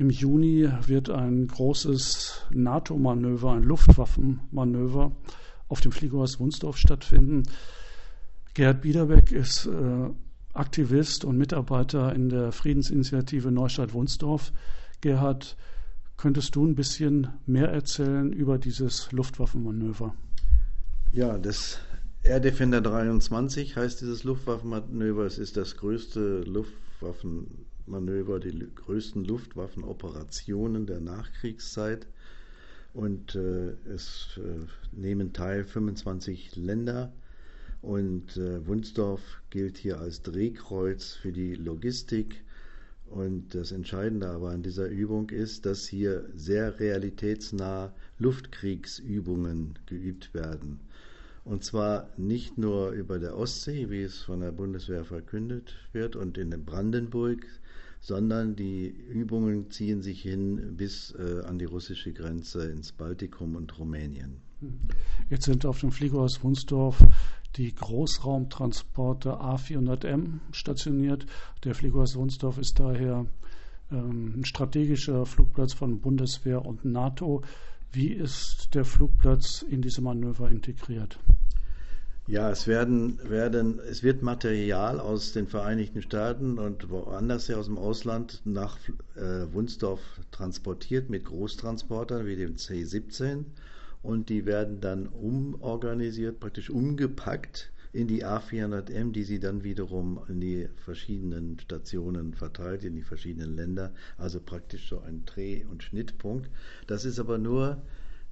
Im Juni wird ein großes NATO-Manöver, ein Luftwaffenmanöver auf dem Fliegerhaus Wunsdorf stattfinden. Gerhard Biederbeck ist äh, Aktivist und Mitarbeiter in der Friedensinitiative Neustadt-Wunsdorf. Gerhard, könntest du ein bisschen mehr erzählen über dieses Luftwaffenmanöver? Ja, das Air Defender 23 heißt dieses Luftwaffenmanöver. Es ist das größte Luftwaffenmanöver, die größten Luftwaffenoperationen der Nachkriegszeit. Und äh, es äh, nehmen teil 25 Länder und äh, Wunsdorf gilt hier als Drehkreuz für die Logistik. Und das Entscheidende aber an dieser Übung ist, dass hier sehr realitätsnah Luftkriegsübungen geübt werden. Und zwar nicht nur über der Ostsee, wie es von der Bundeswehr verkündet wird, und in Brandenburg, sondern die Übungen ziehen sich hin bis äh, an die russische Grenze ins Baltikum und Rumänien. Jetzt sind auf dem Flieger aus Wunsdorf die Großraumtransporter A400M stationiert. Der Flieger aus Wunsdorf ist daher ähm, ein strategischer Flugplatz von Bundeswehr und NATO. Wie ist der Flugplatz in diese Manöver integriert? Ja, es werden, werden, es wird Material aus den Vereinigten Staaten und woanders her aus dem Ausland nach äh, Wunsdorf transportiert mit Großtransportern wie dem C-17 und die werden dann umorganisiert, praktisch umgepackt in die A400M, die sie dann wiederum in die verschiedenen Stationen verteilt, in die verschiedenen Länder, also praktisch so ein Dreh- und Schnittpunkt. Das ist aber nur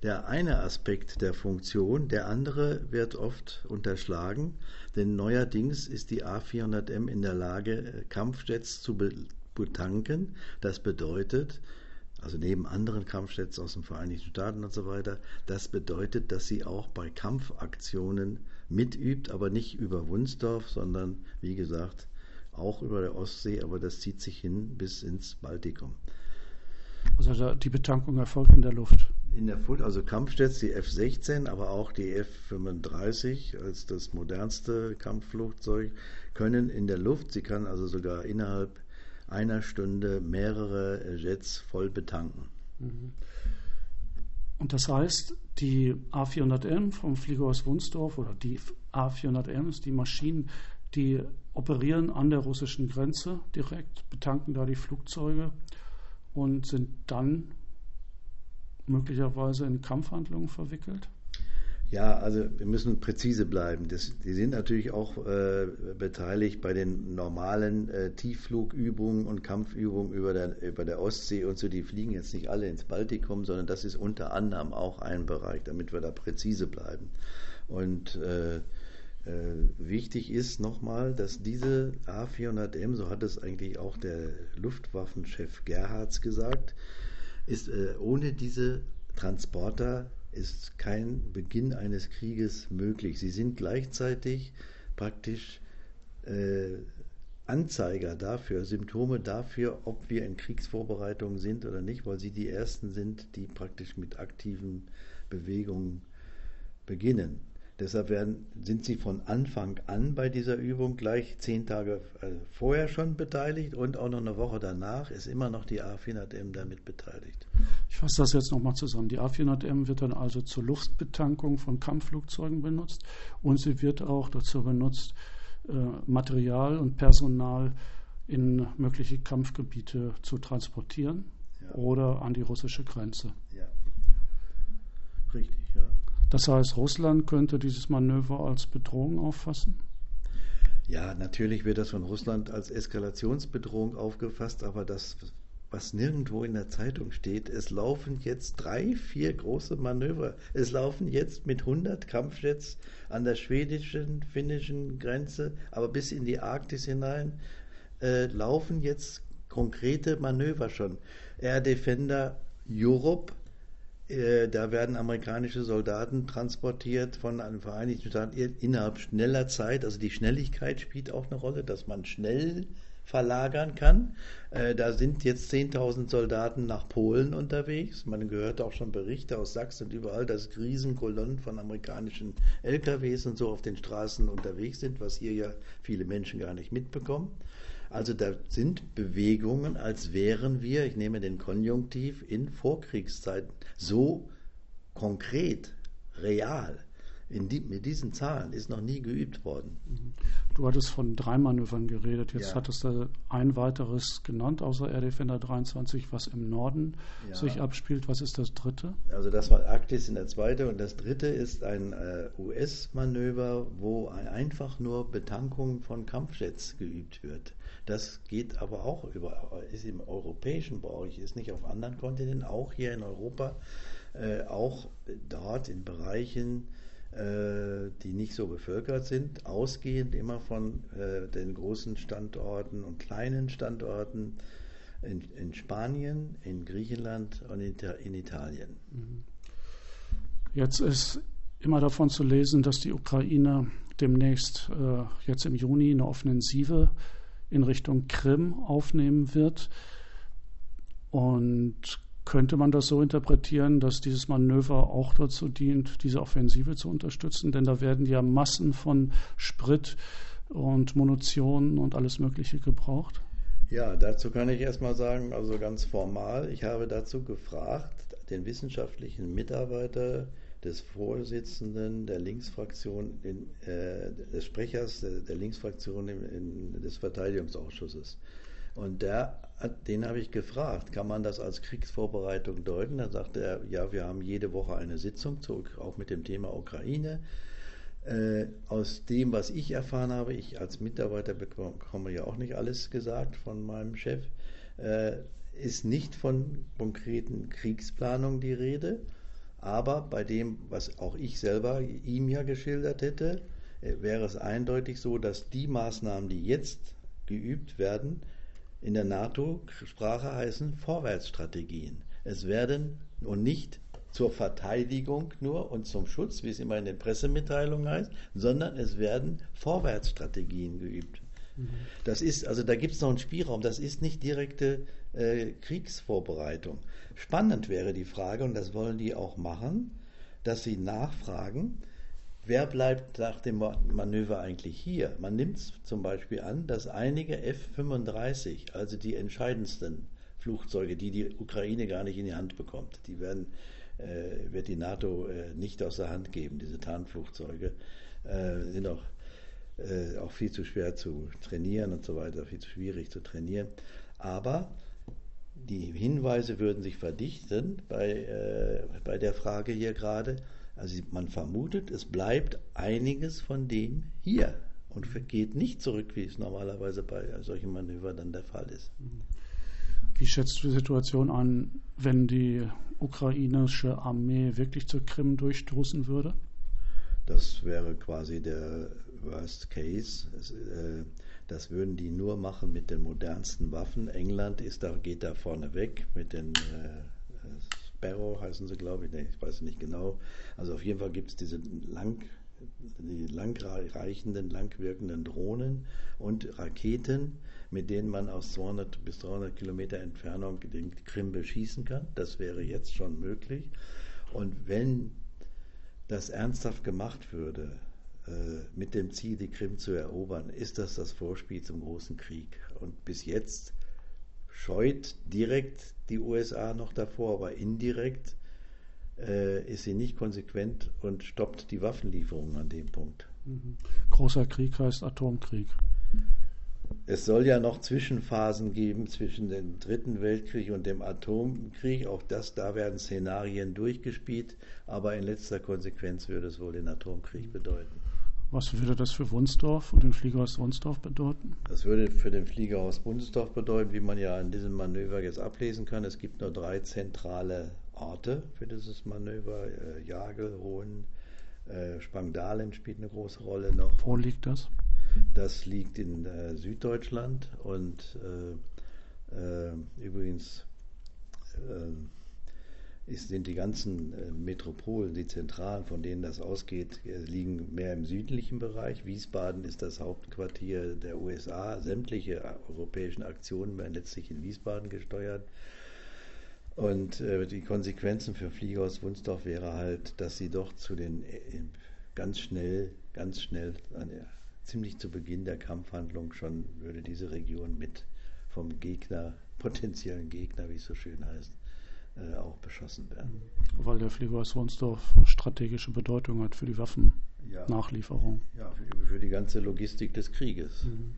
der eine Aspekt der Funktion, der andere wird oft unterschlagen, denn neuerdings ist die A400M in der Lage, Kampfjets zu betanken. Das bedeutet, also neben anderen Kampfjets aus den Vereinigten Staaten und so weiter. Das bedeutet, dass sie auch bei Kampfaktionen mitübt, aber nicht über Wunsdorf, sondern wie gesagt auch über der Ostsee, aber das zieht sich hin bis ins Baltikum. Also die Betankung erfolgt in der Luft. In der Luft, also Kampfjets, die F-16, aber auch die F-35 als das modernste Kampfflugzeug können in der Luft, sie kann also sogar innerhalb einer Stunde mehrere Jets voll betanken. Mhm. Und das heißt, die A400M vom Flieger aus Wunsdorf oder die A400M, die Maschinen, die operieren an der russischen Grenze direkt, betanken da die Flugzeuge und sind dann möglicherweise in Kampfhandlungen verwickelt? Ja, also wir müssen präzise bleiben. Das, die sind natürlich auch äh, beteiligt bei den normalen äh, Tiefflugübungen und Kampfübungen über der, über der Ostsee und so. Die fliegen jetzt nicht alle ins Baltikum, sondern das ist unter anderem auch ein Bereich, damit wir da präzise bleiben. Und äh, wichtig ist nochmal, dass diese A400M, so hat es eigentlich auch der Luftwaffenchef Gerhards gesagt, ist äh, ohne diese Transporter ist kein Beginn eines Krieges möglich. Sie sind gleichzeitig praktisch äh, Anzeiger dafür, Symptome dafür, ob wir in Kriegsvorbereitungen sind oder nicht, weil sie die Ersten sind, die praktisch mit aktiven Bewegungen beginnen. Deshalb werden, sind sie von Anfang an bei dieser Übung gleich zehn Tage äh, vorher schon beteiligt und auch noch eine Woche danach ist immer noch die A400M damit beteiligt. Ich fasse das jetzt nochmal zusammen. Die A400M wird dann also zur Luftbetankung von Kampfflugzeugen benutzt und sie wird auch dazu benutzt, äh, Material und Personal in mögliche Kampfgebiete zu transportieren ja. oder an die russische Grenze. Ja. Richtig. Das heißt, Russland könnte dieses Manöver als Bedrohung auffassen? Ja, natürlich wird das von Russland als Eskalationsbedrohung aufgefasst, aber das, was nirgendwo in der Zeitung steht, es laufen jetzt drei, vier große Manöver. Es laufen jetzt mit 100 Kampfjets an der schwedischen, finnischen Grenze, aber bis in die Arktis hinein, äh, laufen jetzt konkrete Manöver schon. Air Defender Europe da werden amerikanische Soldaten transportiert von den Vereinigten Staaten innerhalb schneller Zeit. Also die Schnelligkeit spielt auch eine Rolle, dass man schnell verlagern kann. Äh, da sind jetzt 10.000 Soldaten nach Polen unterwegs. Man gehört auch schon Berichte aus Sachsen und überall, dass Riesenkolonnen von amerikanischen LKWs und so auf den Straßen unterwegs sind, was hier ja viele Menschen gar nicht mitbekommen. Also da sind Bewegungen, als wären wir, ich nehme den Konjunktiv, in Vorkriegszeiten so konkret, real die, mit diesen Zahlen ist noch nie geübt worden. Mhm. Du hattest von drei Manövern geredet. Jetzt ja. hattest du ein weiteres genannt, außer Air Defender 23, was im Norden ja. sich abspielt. Was ist das dritte? Also das war Arktis in der zweite und das dritte ist ein äh, US-Manöver, wo einfach nur Betankung von Kampfjets geübt wird. Das geht aber auch über, ist im europäischen Bereich, ist nicht auf anderen Kontinenten, auch hier in Europa, äh, auch dort in Bereichen, die nicht so bevölkert sind, ausgehend immer von äh, den großen Standorten und kleinen Standorten in, in Spanien, in Griechenland und in, in Italien. Mhm. Jetzt ist immer davon zu lesen, dass die Ukraine demnächst äh, jetzt im Juni eine Offensive in Richtung Krim aufnehmen wird. Und könnte man das so interpretieren, dass dieses Manöver auch dazu dient, diese Offensive zu unterstützen? Denn da werden ja Massen von Sprit und Munition und alles Mögliche gebraucht. Ja, dazu kann ich erstmal sagen, also ganz formal, ich habe dazu gefragt, den wissenschaftlichen Mitarbeiter des Vorsitzenden der Linksfraktion, in, äh, des Sprechers der, der Linksfraktion in, in, des Verteidigungsausschusses. Und der, den habe ich gefragt, kann man das als Kriegsvorbereitung deuten? Dann sagte er, ja, wir haben jede Woche eine Sitzung, auch mit dem Thema Ukraine. Äh, aus dem, was ich erfahren habe, ich als Mitarbeiter bekomme ja auch nicht alles gesagt von meinem Chef, äh, ist nicht von konkreten Kriegsplanungen die Rede, aber bei dem, was auch ich selber ihm ja geschildert hätte, äh, wäre es eindeutig so, dass die Maßnahmen, die jetzt geübt werden, in der NATO-Sprache heißen Vorwärtsstrategien. Es werden und nicht zur Verteidigung nur und zum Schutz, wie es immer in den Pressemitteilungen heißt, sondern es werden Vorwärtsstrategien geübt. Mhm. Das ist, also da gibt es noch einen Spielraum, das ist nicht direkte äh, Kriegsvorbereitung. Spannend wäre die Frage, und das wollen die auch machen, dass sie nachfragen, Wer bleibt nach dem Manöver eigentlich hier? Man nimmt zum Beispiel an, dass einige F-35, also die entscheidendsten Flugzeuge, die die Ukraine gar nicht in die Hand bekommt, die werden, äh, wird die NATO äh, nicht aus der Hand geben, diese Tarnflugzeuge, äh, sind auch, äh, auch viel zu schwer zu trainieren und so weiter, viel zu schwierig zu trainieren. Aber die Hinweise würden sich verdichten bei, äh, bei der Frage hier gerade, also man vermutet, es bleibt einiges von dem hier und geht nicht zurück, wie es normalerweise bei solchen Manövern dann der Fall ist. Wie schätzt du die Situation an, wenn die ukrainische Armee wirklich zur Krim durchstoßen würde? Das wäre quasi der Worst Case. Äh, das würden die nur machen mit den modernsten Waffen. England ist da, geht da vorne weg mit den äh, Sparrow heißen sie, glaube ich, nee, ich weiß nicht genau. Also auf jeden Fall gibt es diese lang, die langreichenden, langwirkenden Drohnen und Raketen, mit denen man aus 200 bis 300 Kilometer Entfernung den Krim beschießen kann. Das wäre jetzt schon möglich. Und wenn das ernsthaft gemacht würde, äh, mit dem Ziel, die Krim zu erobern, ist das das Vorspiel zum großen Krieg. Und bis jetzt scheut direkt die USA noch davor, aber indirekt äh, ist sie nicht konsequent und stoppt die Waffenlieferungen an dem Punkt. Mhm. Großer Krieg heißt Atomkrieg. Es soll ja noch Zwischenphasen geben zwischen dem Dritten Weltkrieg und dem Atomkrieg. Auch das, da werden Szenarien durchgespielt, aber in letzter Konsequenz würde es wohl den Atomkrieg bedeuten. Was würde das für Wunsdorf und den Flieger aus Wunsdorf bedeuten? Das würde für den Flieger aus Wunsdorf bedeuten, wie man ja in diesem Manöver jetzt ablesen kann. Es gibt nur drei zentrale Orte für dieses Manöver. Äh, Jagel, Hohen, äh, Spangdalen spielt eine große Rolle noch. Wo liegt das? Das liegt in äh, Süddeutschland und äh, äh, übrigens äh, sind die ganzen äh, Metropolen, die Zentralen, von denen das ausgeht, äh, liegen mehr im südlichen Bereich. Wiesbaden ist das Hauptquartier der USA. Sämtliche europäischen Aktionen werden letztlich in Wiesbaden gesteuert. Und äh, die Konsequenzen für Flieger aus Wunsdorf wäre halt, dass sie doch zu den ganz schnell, ganz schnell ziemlich zu Beginn der Kampfhandlung schon würde diese Region mit vom Gegner, potenziellen Gegner, wie es so schön heißt, äh, auch beschossen werden. Weil der Flieger aus Wunsdorf strategische Bedeutung hat für die Waffennachlieferung. Ja, ja für, für, die ganze Logistik des Krieges. Mhm.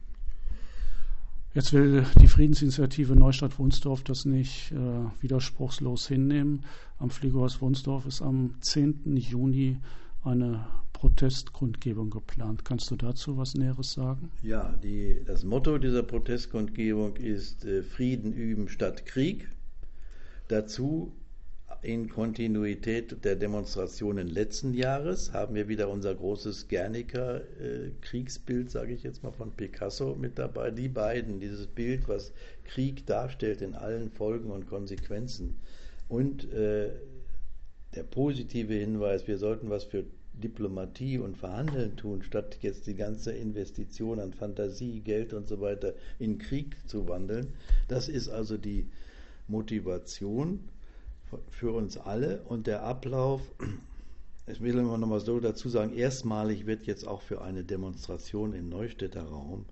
Jetzt will die Friedensinitiative Neustadt-Wunsdorf das nicht äh, widerspruchslos hinnehmen. Am Fliegerhaus Wunsdorf ist am 10. Juni eine Protestkundgebung geplant. Kannst du dazu was Näheres sagen? Ja, die, das Motto dieser Protestkundgebung ist äh, Frieden üben statt Krieg. Dazu in Kontinuität der Demonstrationen letzten Jahres haben wir wieder unser großes Guernica-Kriegsbild, äh, sage ich jetzt mal, von Picasso mit dabei. Die beiden, dieses Bild, was Krieg darstellt in allen Folgen und Konsequenzen. Und äh, der positive Hinweis, wir sollten was für Diplomatie und Verhandeln tun, statt jetzt die ganze Investition an Fantasie, Geld und so weiter in Krieg zu wandeln. Das ist also die Motivation für uns alle und der Ablauf. Ich will immer noch mal so dazu sagen, erstmalig wird jetzt auch für eine Demonstration im Neustädter Raum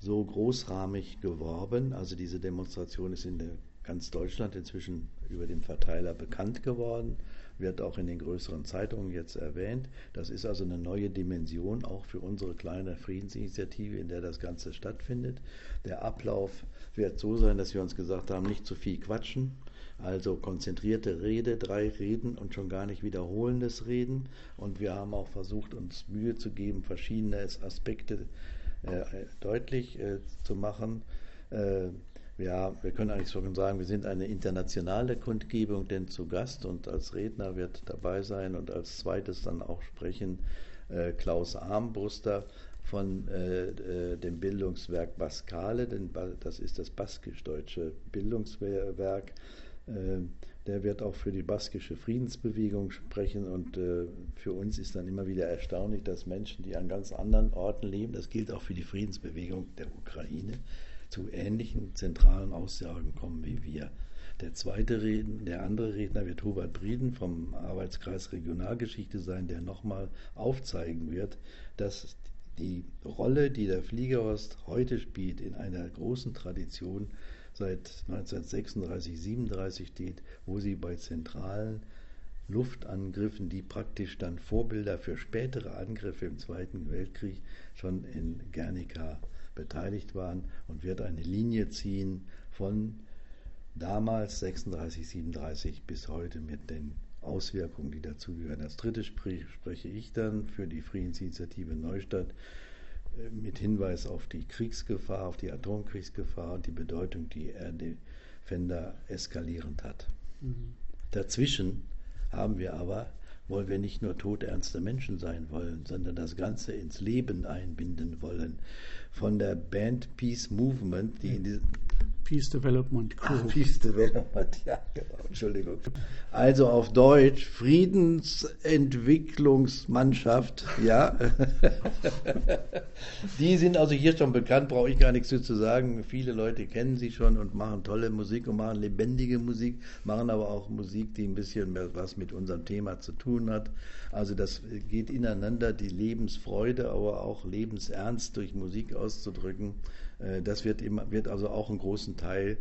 so großrahmig geworben. Also diese Demonstration ist in ganz Deutschland inzwischen über den Verteiler bekannt geworden wird auch in den größeren Zeitungen jetzt erwähnt. Das ist also eine neue Dimension auch für unsere kleine Friedensinitiative, in der das Ganze stattfindet. Der Ablauf wird so sein, dass wir uns gesagt haben, nicht zu viel quatschen, also konzentrierte Rede, drei Reden und schon gar nicht wiederholendes Reden. Und wir haben auch versucht, uns Mühe zu geben, verschiedene Aspekte äh, deutlich äh, zu machen. Äh, ja, wir können eigentlich schon sagen, wir sind eine internationale Kundgebung, denn zu Gast und als Redner wird dabei sein und als zweites dann auch sprechen äh, Klaus Armbruster von äh, äh dem Bildungswerk Baskale, denn das ist das baskisch-deutsche Bildungswerk. Äh, der wird auch für die baskische Friedensbewegung sprechen und äh, für uns ist dann immer wieder erstaunlich, dass Menschen, die an ganz anderen Orten leben, das gilt auch für die Friedensbewegung der Ukraine, zu ähnlichen zentralen Aussagen kommen wie wir. Der zweite Redner, der andere Redner wird Hubert Brieden vom Arbeitskreis Regionalgeschichte sein, der nochmal aufzeigen wird, dass die Rolle, die der Fliegerhorst heute spielt, in einer großen Tradition seit 1936, 37 steht, wo sie bei zentralen Luftangriffen, die praktisch dann Vorbilder für spätere Angriffe im Zweiten Weltkrieg schon in Guernica beteiligt waren und wird eine Linie ziehen von damals 36, 37 bis heute mit den Auswirkungen, die dazugehören. Als drittes spreche ich dann für die Friedensinitiative Neustadt äh, mit Hinweis auf die Kriegsgefahr, auf die Atomkriegsgefahr und die Bedeutung, die er Defender eskalierend hat. Mhm. Dazwischen haben wir aber wollen wir nicht nur todernste Menschen sein wollen, sondern das Ganze ins Leben einbinden wollen. Von der Band Peace Movement, die in diesem Peace Development Crew. Ach, Peace Development, ja, genau, Entschuldigung. Also auf Deutsch Friedensentwicklungsmannschaft, ja. Die sind also hier schon bekannt, brauche ich gar nichts zu sagen. Viele Leute kennen sie schon und machen tolle Musik und machen lebendige Musik, machen aber auch Musik, die ein bisschen was mit unserem Thema zu tun hat. Also das geht ineinander, die Lebensfreude, aber auch Lebensernst durch Musik auszudrücken. Äh, das wird, immer, wird also auch einen großen Teil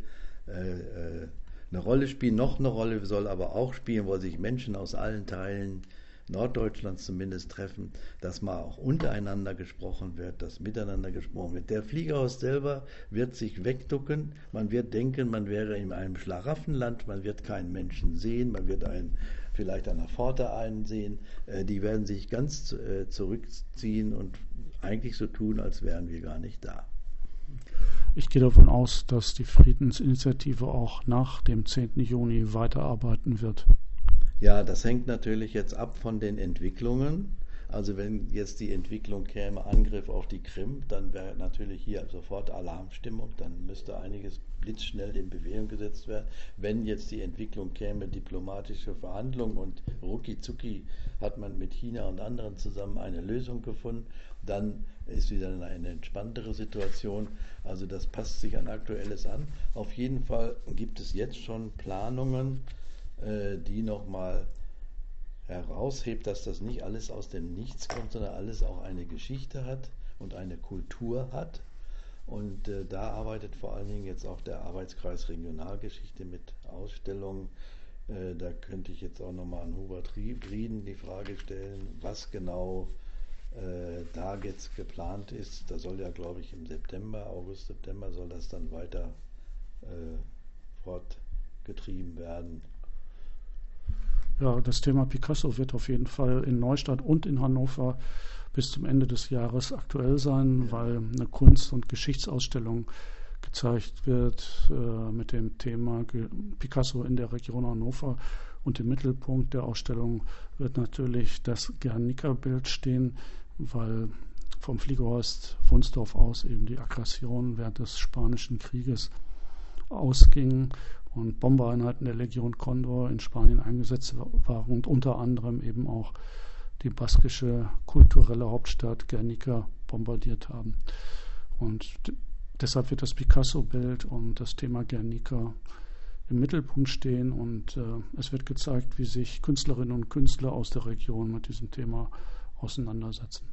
äh, äh, eine Rolle spielen. Noch eine Rolle soll aber auch spielen, wo sich Menschen aus allen Teilen Norddeutschlands zumindest treffen, dass mal auch untereinander gesprochen wird, dass miteinander gesprochen wird. Der Fliegerhaus selber wird sich wegducken, man wird denken, man wäre in einem Schlaraffenland, man wird keinen Menschen sehen, man wird einen, vielleicht der Pforte einsehen, die werden sich ganz zurückziehen und eigentlich so tun, als wären wir gar nicht da. Ich gehe davon aus, dass die Friedensinitiative auch nach dem 10. Juni weiterarbeiten wird. Ja, das hängt natürlich jetzt ab von den Entwicklungen. Also wenn jetzt die Entwicklung käme, Angriff auf die Krim, dann wäre natürlich hier sofort Alarmstimmung, dann müsste einiges blitzschnell in Bewegung gesetzt werden. Wenn jetzt die Entwicklung käme, diplomatische Verhandlungen und rucki hat man mit China und anderen zusammen eine Lösung gefunden, dann ist wieder eine entspanntere Situation. Also das passt sich an Aktuelles an. Auf jeden Fall gibt es jetzt schon Planungen, äh, die nochmal heraushebt, dass das nicht alles aus dem Nichts kommt, sondern alles auch eine Geschichte hat und eine Kultur hat. Und äh, da arbeitet vor allen Dingen jetzt auch der Arbeitskreis Regionalgeschichte mit Ausstellungen. Äh, da könnte ich jetzt auch nochmal an Hubert Rieden die Frage stellen, was genau äh, da jetzt geplant ist. Da soll ja, glaube ich, im September, August, September soll das dann weiter äh, fortgetrieben werden. Ja, das Thema Picasso wird auf jeden Fall in Neustadt und in Hannover bis zum Ende des Jahres aktuell sein, weil eine Kunst- und Geschichtsausstellung gezeigt wird äh, mit dem Thema Picasso in der Region Hannover. Und im Mittelpunkt der Ausstellung wird natürlich das Guernica-Bild stehen, weil vom Fliegerhorst Wunsdorf aus eben die Aggression während des Spanischen Krieges ausging und Bombereinheiten der Legion Condor in Spanien eingesetzt waren und unter anderem eben auch die baskische kulturelle Hauptstadt Guernica bombardiert haben. Und deshalb wird das Picasso-Bild und das Thema Guernica im Mittelpunkt stehen und äh, es wird gezeigt, wie sich Künstlerinnen und Künstler aus der Region mit diesem Thema auseinandersetzen.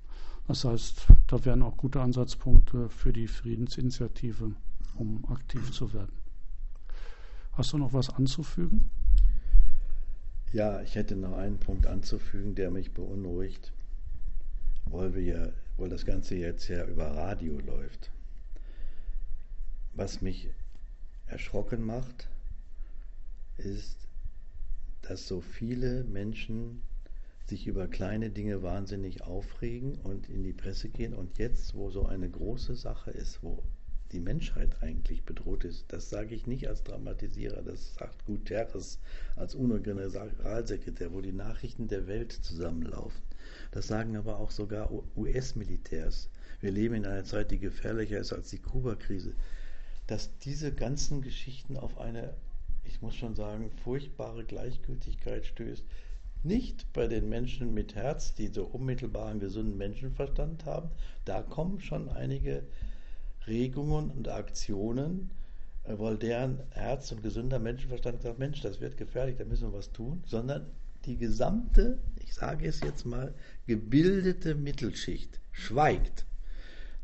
Das heißt, da wären auch gute Ansatzpunkte für die Friedensinitiative, um aktiv zu werden. Hast du noch was anzufügen? Ja, ich hätte noch einen Punkt anzufügen, der mich beunruhigt, weil, wir weil das Ganze jetzt ja über Radio läuft. Was mich erschrocken macht, ist, dass so viele Menschen sich über kleine Dinge wahnsinnig aufregen und in die Presse gehen. Und jetzt, wo so eine große Sache ist, wo die Menschheit eigentlich bedroht ist, das sage ich nicht als Dramatisierer, das sagt Guterres als UNO-Generalsekretär, wo die Nachrichten der Welt zusammenlaufen. Das sagen aber auch sogar US-Militärs. Wir leben in einer Zeit, die gefährlicher ist als die Kuba-Krise. Dass diese ganzen Geschichten auf eine, ich muss schon sagen, furchtbare Gleichgültigkeit stößt, nicht bei den Menschen mit Herz, die so unmittelbaren gesunden Menschenverstand haben. Da kommen schon einige Regungen und Aktionen, äh, weil deren Herz und gesunder Menschenverstand sagt, Mensch, das wird gefährlich, da müssen wir was tun, sondern die gesamte, ich sage es jetzt mal, gebildete Mittelschicht schweigt.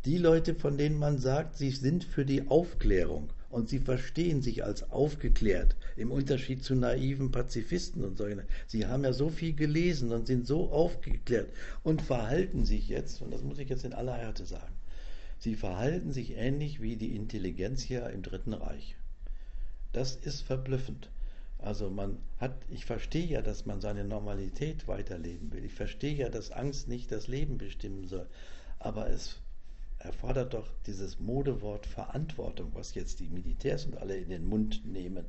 Die Leute, von denen man sagt, sie sind für die Aufklärung und sie verstehen sich als aufgeklärt, im Unterschied zu naiven Pazifisten und solchen. Sie haben ja so viel gelesen und sind so aufgeklärt und verhalten sich jetzt, und das muss ich jetzt in aller Härte sagen, sie verhalten sich ähnlich wie die Intelligenz hier im Dritten Reich. Das ist verblüffend. Also man hat, ich verstehe ja, dass man seine Normalität weiterleben will. Ich verstehe ja, dass Angst nicht das Leben bestimmen soll. Aber es erfordert doch dieses Modewort Verantwortung, was jetzt die Militärs und alle in den Mund nehmen.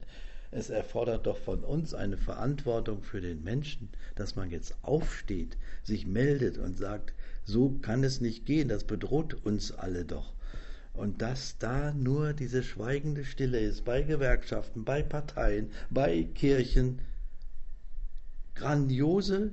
Es erfordert doch von uns eine Verantwortung für den Menschen, dass man jetzt aufsteht, sich meldet und sagt, so kann es nicht gehen, das bedroht uns alle doch. Und dass da nur diese schweigende Stille ist, bei Gewerkschaften, bei Parteien, bei Kirchen, grandiose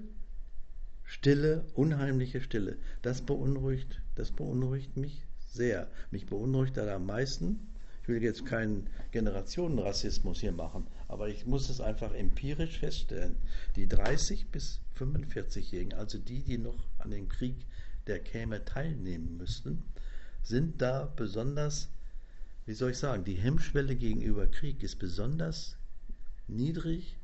Stille, unheimliche Stille, das beunruhigt das beunruhigt mich sehr. Mich beunruhigt das am meisten. Ich will jetzt keinen Generationenrassismus hier machen, aber ich muss es einfach empirisch feststellen. Die 30 bis 45-Jährigen, also die, die noch an dem Krieg, der käme, teilnehmen müssten, sind da besonders, wie soll ich sagen, die Hemmschwelle gegenüber Krieg ist besonders niedrig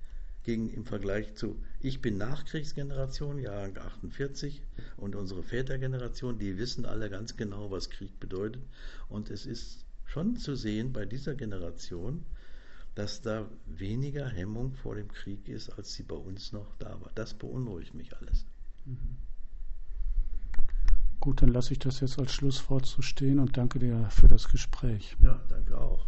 gegen, im Vergleich zu, ich bin Nachkriegsgeneration, Jahrgang 48, und unsere Vätergeneration, die wissen alle ganz genau, was Krieg bedeutet. Und es ist schon zu sehen bei dieser Generation, dass da weniger Hemmung vor dem Krieg ist, als sie bei uns noch da war. Das beunruhigt mich alles. Mhm. Gut, dann lasse ich das jetzt als Schlusswort so stehen und danke dir für das Gespräch. Ja, danke auch.